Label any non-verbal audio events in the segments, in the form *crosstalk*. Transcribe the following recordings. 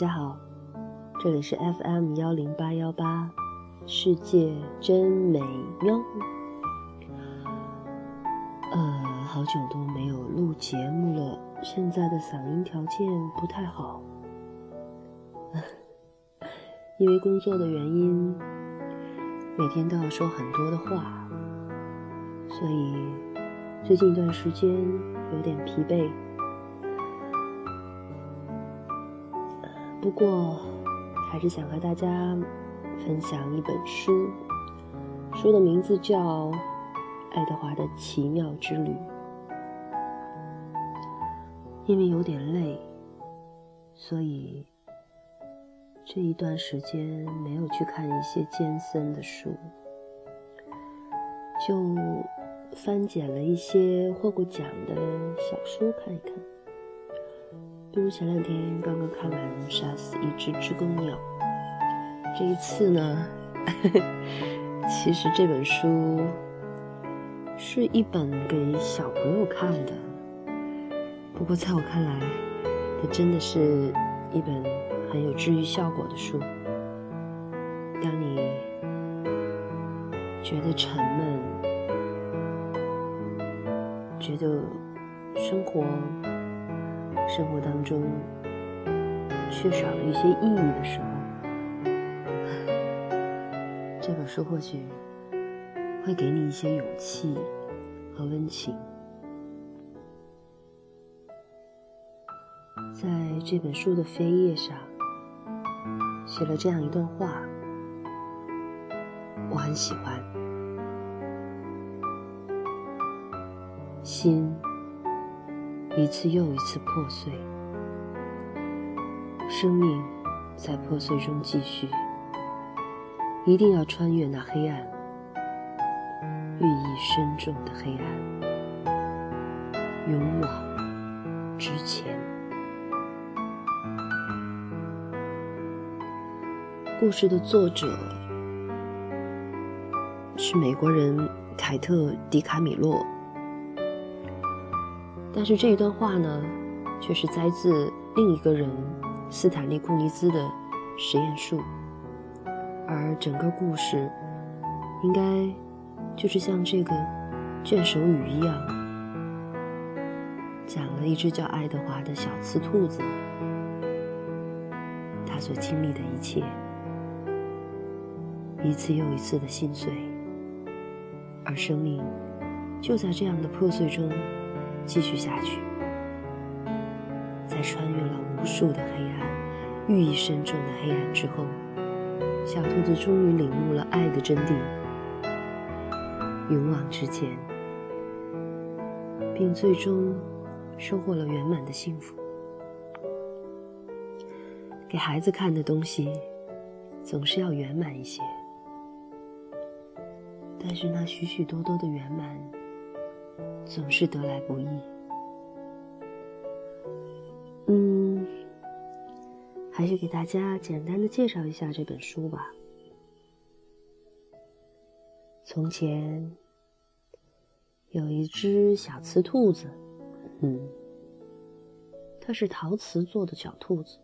大家好，这里是 FM 幺零八幺八，世界真美妙。呃，好久都没有录节目了，现在的嗓音条件不太好，*laughs* 因为工作的原因，每天都要说很多的话，所以最近一段时间有点疲惫。不过，还是想和大家分享一本书，书的名字叫《爱德华的奇妙之旅》。因为有点累，所以这一段时间没有去看一些艰深的书，就翻捡了一些获过奖的小说看一看。比如前两天刚刚看完《杀死一只知更鸟》，这一次呢，*laughs* 其实这本书是一本给小朋友看的。不过在我看来，它真的是一本很有治愈效果的书。当你觉得沉闷，觉得生活……生活当中缺少了一些意义的时候，这本书或许会给你一些勇气和温情。在这本书的扉页上写了这样一段话，我很喜欢。心。一次又一次破碎，生命在破碎中继续。一定要穿越那黑暗，寓意深重的黑暗，勇往直前。故事的作者是美国人凯特·迪卡米洛。但是这一段话呢，却是摘自另一个人斯坦利·库尼兹的实验术，而整个故事应该就是像这个卷首语一样，讲了一只叫爱德华的小雌兔子，他所经历的一切，一次又一次的心碎，而生命就在这样的破碎中。继续下去，在穿越了无数的黑暗、寓意深重的黑暗之后，小兔子终于领悟了爱的真谛，勇往直前，并最终收获了圆满的幸福。给孩子看的东西，总是要圆满一些，但是那许许多多的圆满。总是得来不易。嗯，还是给大家简单的介绍一下这本书吧。从前有一只小雌兔子，嗯，它是陶瓷做的小兔子，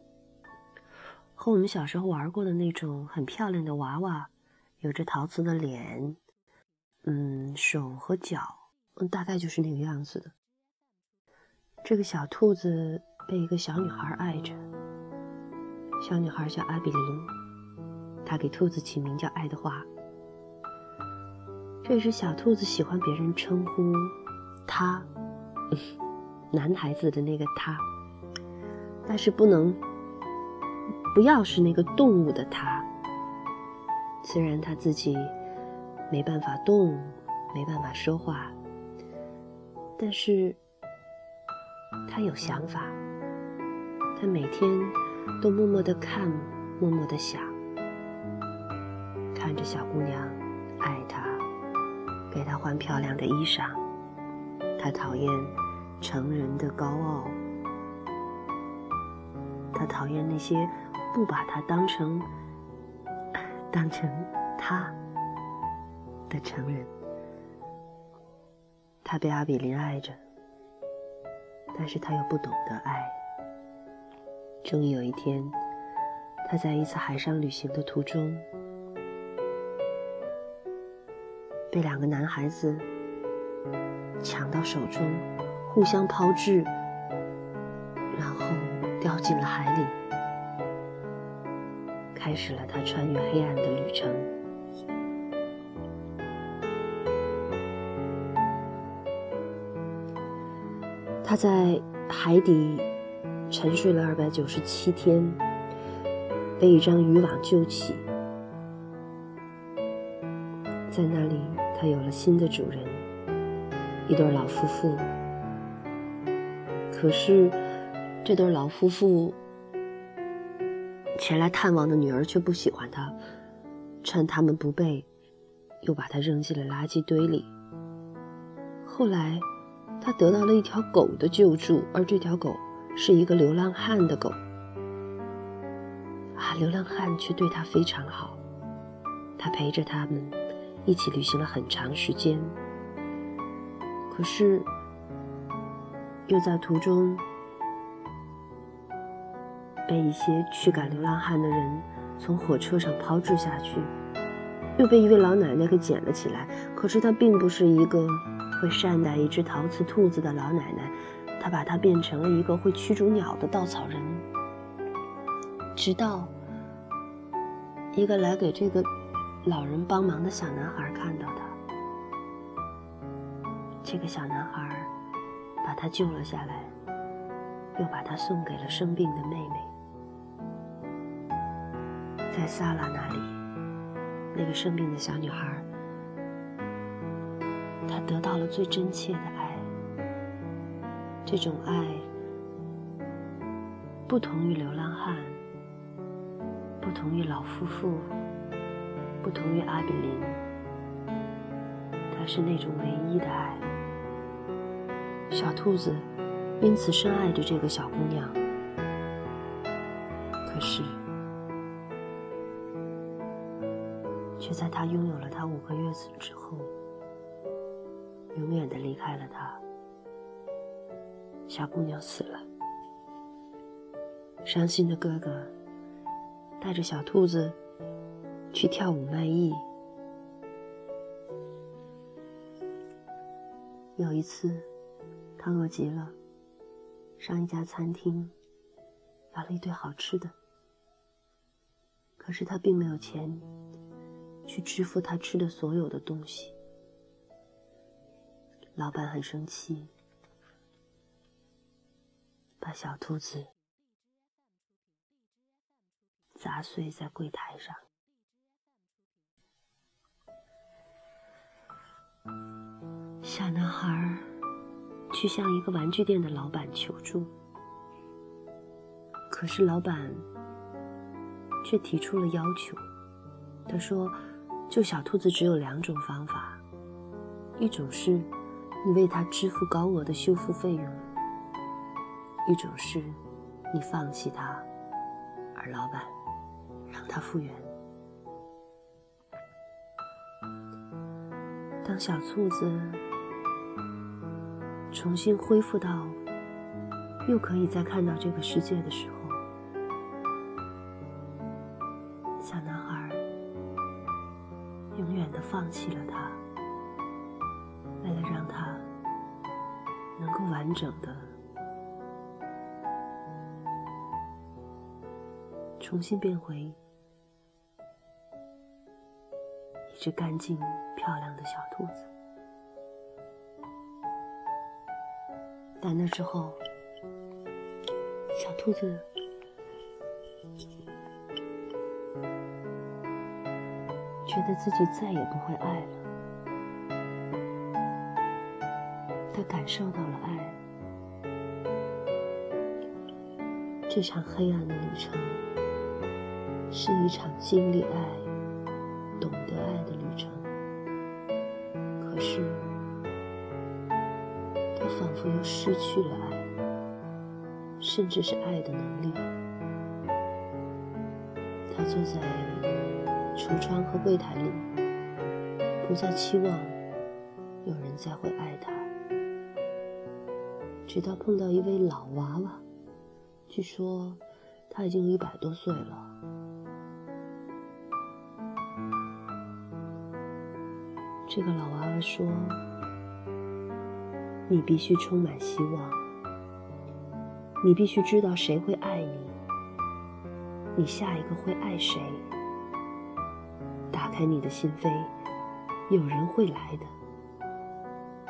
和我们小时候玩过的那种很漂亮的娃娃，有着陶瓷的脸，嗯，手和脚。嗯，大概就是那个样子的。这个小兔子被一个小女孩爱着，小女孩叫阿比琳，她给兔子起名叫爱德华。这只小兔子喜欢别人称呼他，*laughs* 男孩子的那个他，但是不能不要是那个动物的他。虽然他自己没办法动，没办法说话。但是，他有想法。他每天都默默的看，默默的想，看着小姑娘，爱她，给她换漂亮的衣裳。他讨厌成人的高傲，他讨厌那些不把他当成 *laughs* 当成他的成人。他被阿比林爱着，但是他又不懂得爱。终于有一天，他在一次海上旅行的途中，被两个男孩子抢到手中，互相抛掷，然后掉进了海里，开始了他穿越黑暗的旅程。在海底沉睡了二百九十七天。被一张渔网救起，在那里，他有了新的主人，一对老夫妇。可是，这对老夫妇前来探望的女儿却不喜欢他，趁他们不备，又把他扔进了垃圾堆里。后来，他得到了一条狗的救助，而这条狗是一个流浪汉的狗。啊，流浪汉却对他非常好，他陪着他们一起旅行了很长时间。可是，又在途中被一些驱赶流浪汉的人从火车上抛掷下去，又被一位老奶奶给捡了起来。可是她并不是一个会善待一只陶瓷兔子的老奶奶，她把它变成了一个会驱逐鸟的稻草人。直到一个来给这个老人帮忙的小男孩看到他，这个小男孩把他救了下来，又把他送给了生病的妹妹。在萨拉那里，那个生病的小女孩，他得到了最真切的爱。这种爱不同于流浪汉。不同于老夫妇，不同于阿比林，它是那种唯一的爱。小兔子因此深爱着这个小姑娘。可是，却在她拥有了她五个月子之后，永远的离开了他。小姑娘死了，伤心的哥哥。带着小兔子去跳舞卖艺。有一次，他饿极了，上一家餐厅要了一堆好吃的。可是他并没有钱去支付他吃的所有的东西。老板很生气，把小兔子。砸碎在柜台上。小男孩去向一个玩具店的老板求助，可是老板却提出了要求。他说：“救小兔子只有两种方法，一种是你为他支付高额的修复费用，一种是你放弃他。”而老板。让他复原。当小兔子重新恢复到又可以再看到这个世界的时候，小男孩永远的放弃了他，完整的重新变回。一只干净漂亮的小兔子，但那之后，小兔子觉得自己再也不会爱了。他感受到了爱，这场黑暗的旅程是一场经历爱。懂得爱的旅程，可是他仿佛又失去了爱，甚至是爱的能力。他坐在橱窗和柜台里，不再期望有人再会爱他，直到碰到一位老娃娃，据说他已经一百多岁了。这个老娃娃说你必须充满希望你必须知道谁会爱你你下一个会爱谁。打开你的心扉有人会来的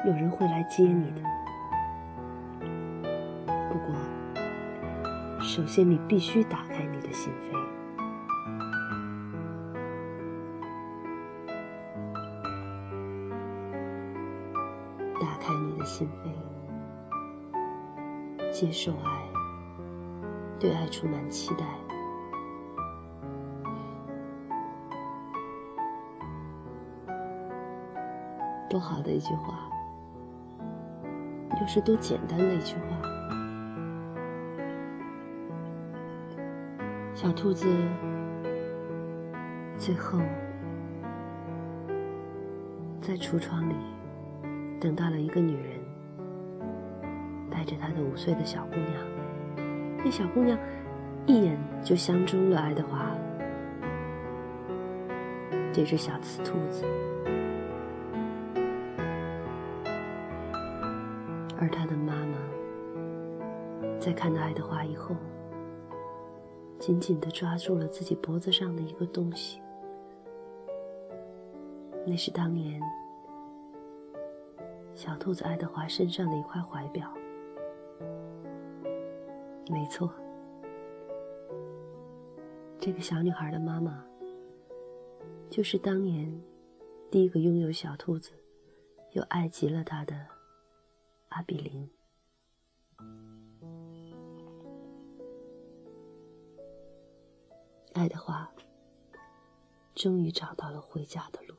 有人会来接你的。首先你必须打开你的心扉。”打开你的心扉，接受爱，对爱充满期待，多好的一句话，又是多简单的一句话。小兔子最后在橱窗里等到了一个女人。带着她的五岁的小姑娘，那小姑娘一眼就相中了爱德华。这只小雌兔子，而他的妈妈在看到爱德华以后，紧紧地抓住了自己脖子上的一个东西，那是当年小兔子爱德华身上的一块怀表。没错，这个小女孩的妈妈就是当年第一个拥有小兔子又爱极了她的阿比林。爱德华终于找到了回家的路。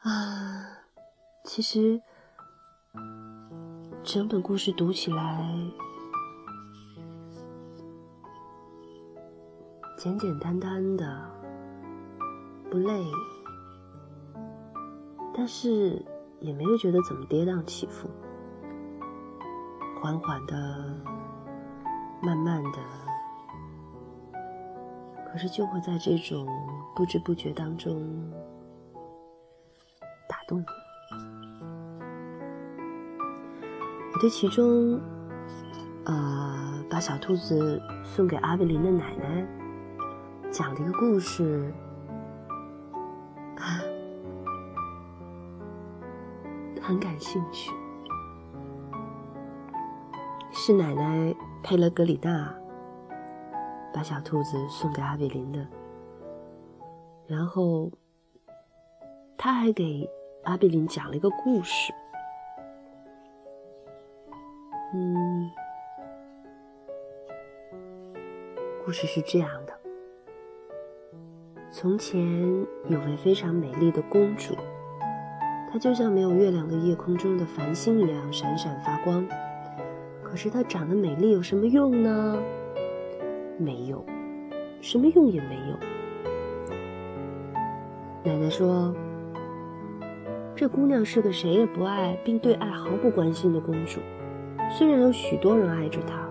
啊，其实整本故事读起来简简单单的，不累，但是也没有觉得怎么跌宕起伏，缓缓的，慢慢的，可是就会在这种不知不觉当中打动你。我对其中，呃，把小兔子送给阿贝林的奶奶讲了一个故事，*laughs* 很感兴趣。是奶奶佩勒格里娜把小兔子送给阿比林的，然后他还给。阿比林讲了一个故事，嗯，故事是这样的：从前有位非常美丽的公主，她就像没有月亮的夜空中的繁星一样闪闪发光。可是她长得美丽有什么用呢？没有，什么用也没有。奶奶说。这姑娘是个谁也不爱，并对爱毫不关心的公主。虽然有许多人爱着她。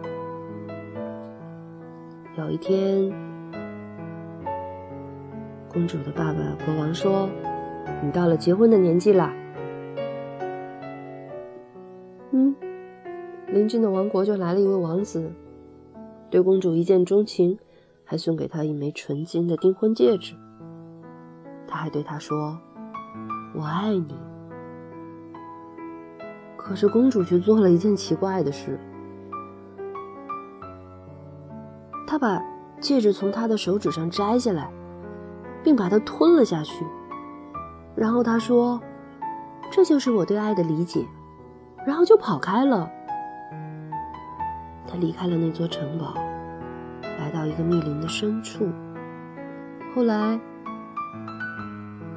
有一天，公主的爸爸国王说：“你到了结婚的年纪了。”邻近的王国就来了一位王子，对公主一见钟情，还送给她一枚纯金的订婚戒指。他还对她说。我爱你，可是公主却做了一件奇怪的事。她把戒指从他的手指上摘下来，并把它吞了下去。然后她说：“这就是我对爱的理解。”然后就跑开了。他离开了那座城堡，来到一个密林的深处。后来，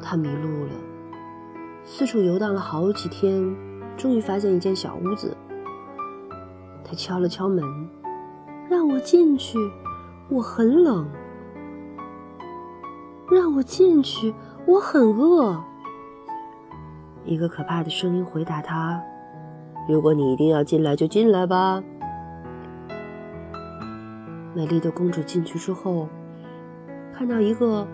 他迷路了。四处游荡了好几天，终于发现一间小屋子。他敲了敲门，让我进去，我很冷。让我进去，我很饿。一个可怕的声音回答他：“如果你一定要进来，就进来吧。”美丽的公主进去之后，看到一个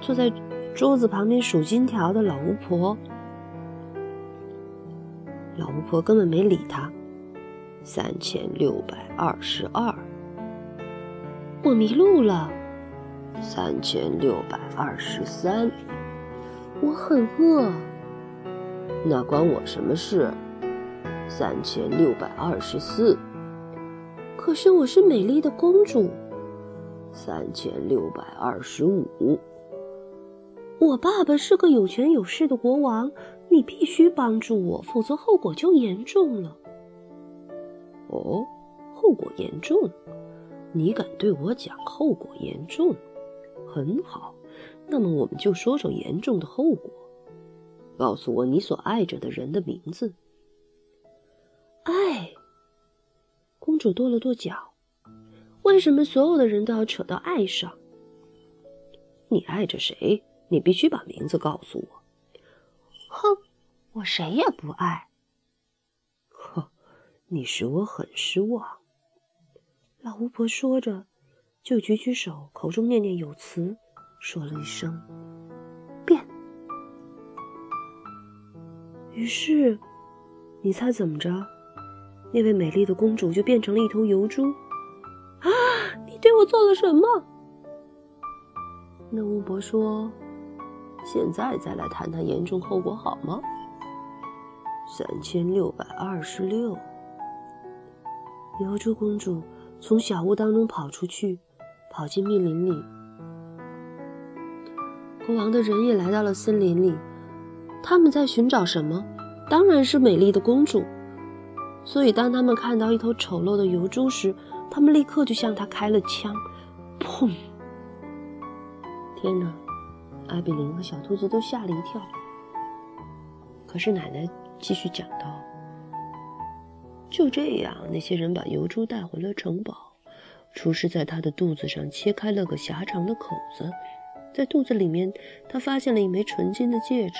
坐在桌子旁边数金条的老巫婆。老巫婆根本没理她。三千六百二十二，我迷路了。三千六百二十三，我很饿。那关我什么事？三千六百二十四，可是我是美丽的公主。三千六百二十五，我爸爸是个有权有势的国王，你必须帮助我，否则后果就严重了。哦，后果严重，你敢对我讲后果严重？很好，那么我们就说说严重的后果。告诉我你所爱着的人的名字。爱，主跺了跺脚。为什么所有的人都要扯到爱上？你爱着谁？你必须把名字告诉我。哼，我谁也不爱。呵，你使我很失望。老巫婆说着。就举举手，口中念念有词，说了一声“变”。于是，你猜怎么着？那位美丽的公主就变成了一头油猪。啊！你对我做了什么？那巫婆说：“现在再来谈谈严重后果好吗？”三千六百二十六，油猪公主从小屋当中跑出去。跑进密林里，国王的人也来到了森林里。他们在寻找什么？当然是美丽的公主。所以，当他们看到一头丑陋的油猪时，他们立刻就向他开了枪。砰！天哪！阿比林和小兔子都吓了一跳。可是奶奶继续讲道：“就这样，那些人把油猪带回了城堡。”厨师在他的肚子上切开了个狭长的口子，在肚子里面，他发现了一枚纯金的戒指。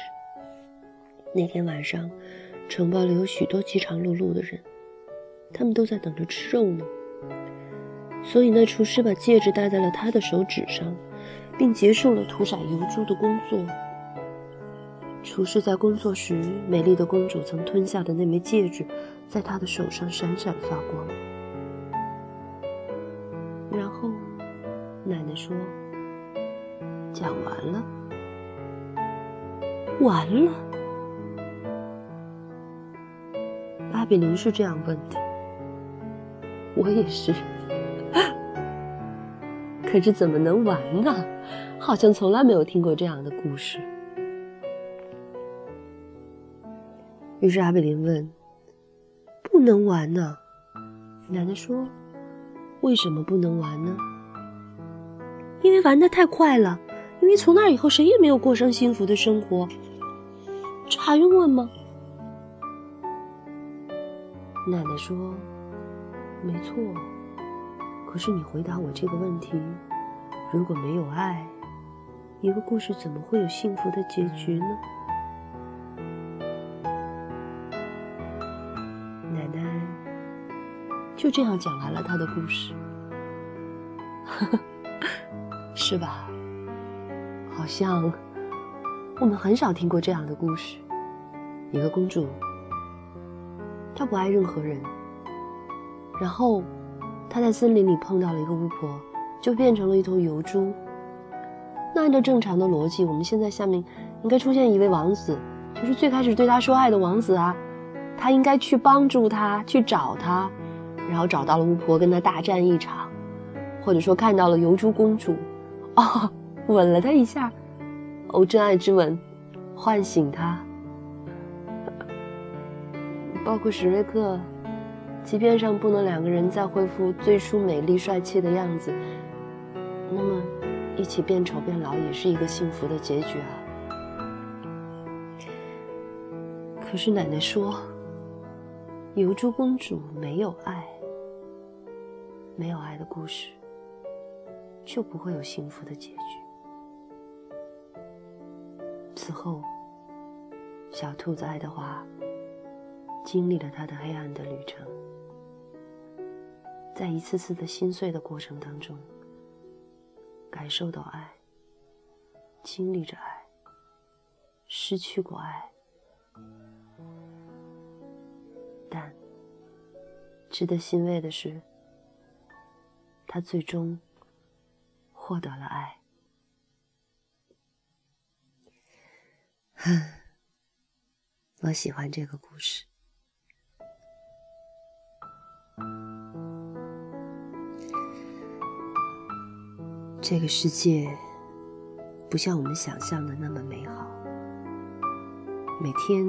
那天晚上，城堡里有许多饥肠辘辘的人，他们都在等着吃肉呢。所以，那厨师把戒指戴在了他的手指上，并结束了屠宰油猪的工作。厨师在工作时，美丽的公主曾吞下的那枚戒指，在他的手上闪闪发光。然后，奶奶说：“讲完了，完了。”比林是这样问的，我也是。可是怎么能完呢？好像从来没有听过这样的故事。于是阿比林问：“不能完呢？”奶奶说。为什么不能玩呢？因为玩的太快了，因为从那以后谁也没有过上幸福的生活。这还用问吗？奶奶说：“没错。”可是你回答我这个问题：如果没有爱，一个故事怎么会有幸福的结局呢？奶奶就这样讲完了她的故事，*laughs* 是吧？好像我们很少听过这样的故事。一个公主，他不爱任何人，然后他在森林里碰到了一个巫婆，就变成了一头油猪。那按照正常的逻辑，我们现在下面应该出现一位王子，就是最开始对她说爱的王子啊，他应该去帮助她，去找她。然后找到了巫婆，跟她大战一场，或者说看到了油猪公主，哦，吻了她一下，哦，真爱之吻，唤醒她。包括史瑞克，即便上不能两个人再恢复最初美丽帅气的样子，那么一起变丑变老也是一个幸福的结局啊。可是奶奶说，油猪公主没有爱。没有爱的故事，就不会有幸福的结局。此后，小兔子爱德华经历了他的黑暗的旅程。在一次次的心碎的过程当中，感受到爱，经历着爱，失去过爱，但值得欣慰的是，他最终获得了爱。*sighs* 我喜欢这个故事。这个世界不像我们想象的那么美好，每天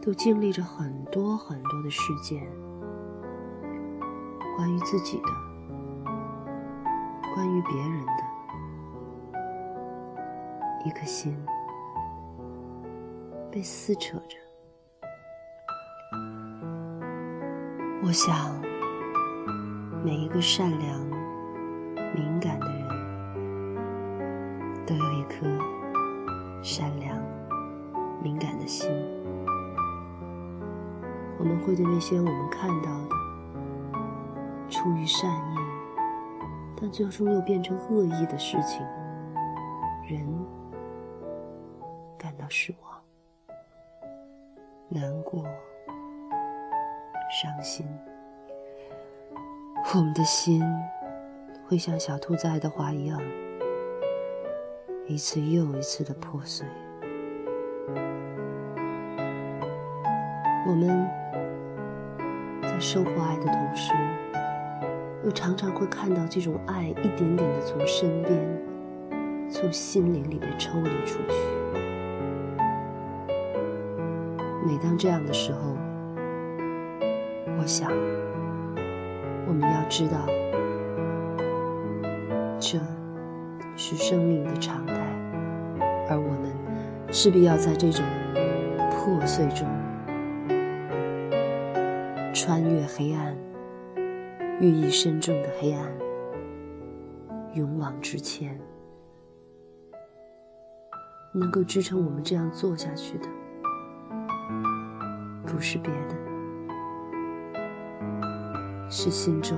都经历着很多很多的事件，关于自己的，关于别人的，一颗心被撕扯着。我想，每一个善良。敏感的人都有一颗善良、敏感的心。我们会对那些我们看到的出于善意，但最终又变成恶意的事情，人心。我们的心。会像小兔子爱德华一样，一次又一次的破碎。我们在收获爱的同时，又常常会看到这种爱一点点的从身边、从心灵里被抽离出去。每当这样的时候，想，我们要知道。这是生命的常态，而我们势必要在这种破碎中穿越黑暗，寓意深重的黑暗，勇往直前。能够支撑我们这样做下去的，不是别的，是心中。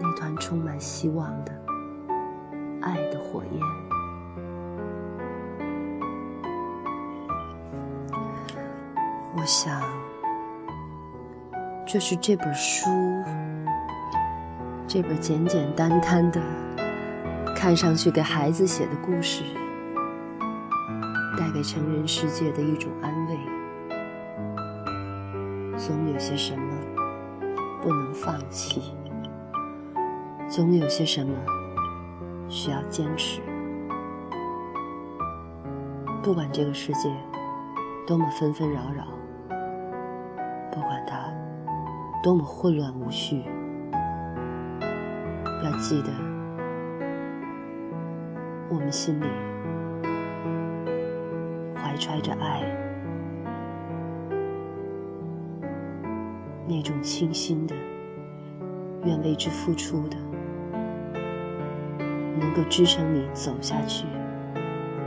那团充满希望的爱的火焰。我想，这是这本书，这本简简单单的，看上去给孩子写的故事，带给成人世界的一种安慰。总有些什么不能放弃。总有些什么需要坚持，不管这个世界多么纷纷扰扰，不管它多么混乱无序，要记得，我们心里怀揣着爱，那种清新的，愿为之付出的。能够支撑你走下去，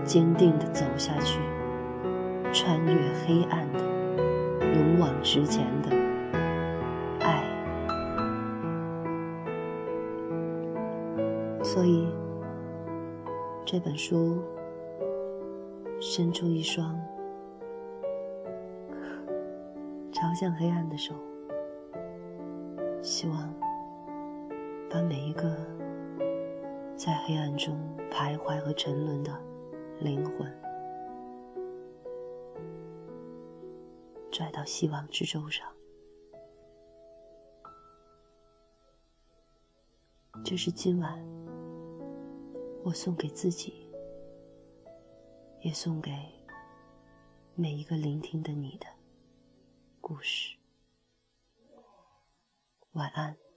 坚定的走下去，穿越黑暗的，勇往直前的爱。所以，这本书伸出一双朝向黑暗的手，希望把每一个。在黑暗中徘徊和沉沦的灵魂，拽到希望之舟上。这是今晚我送给自己，也送给每一个聆听的你的故事。晚安。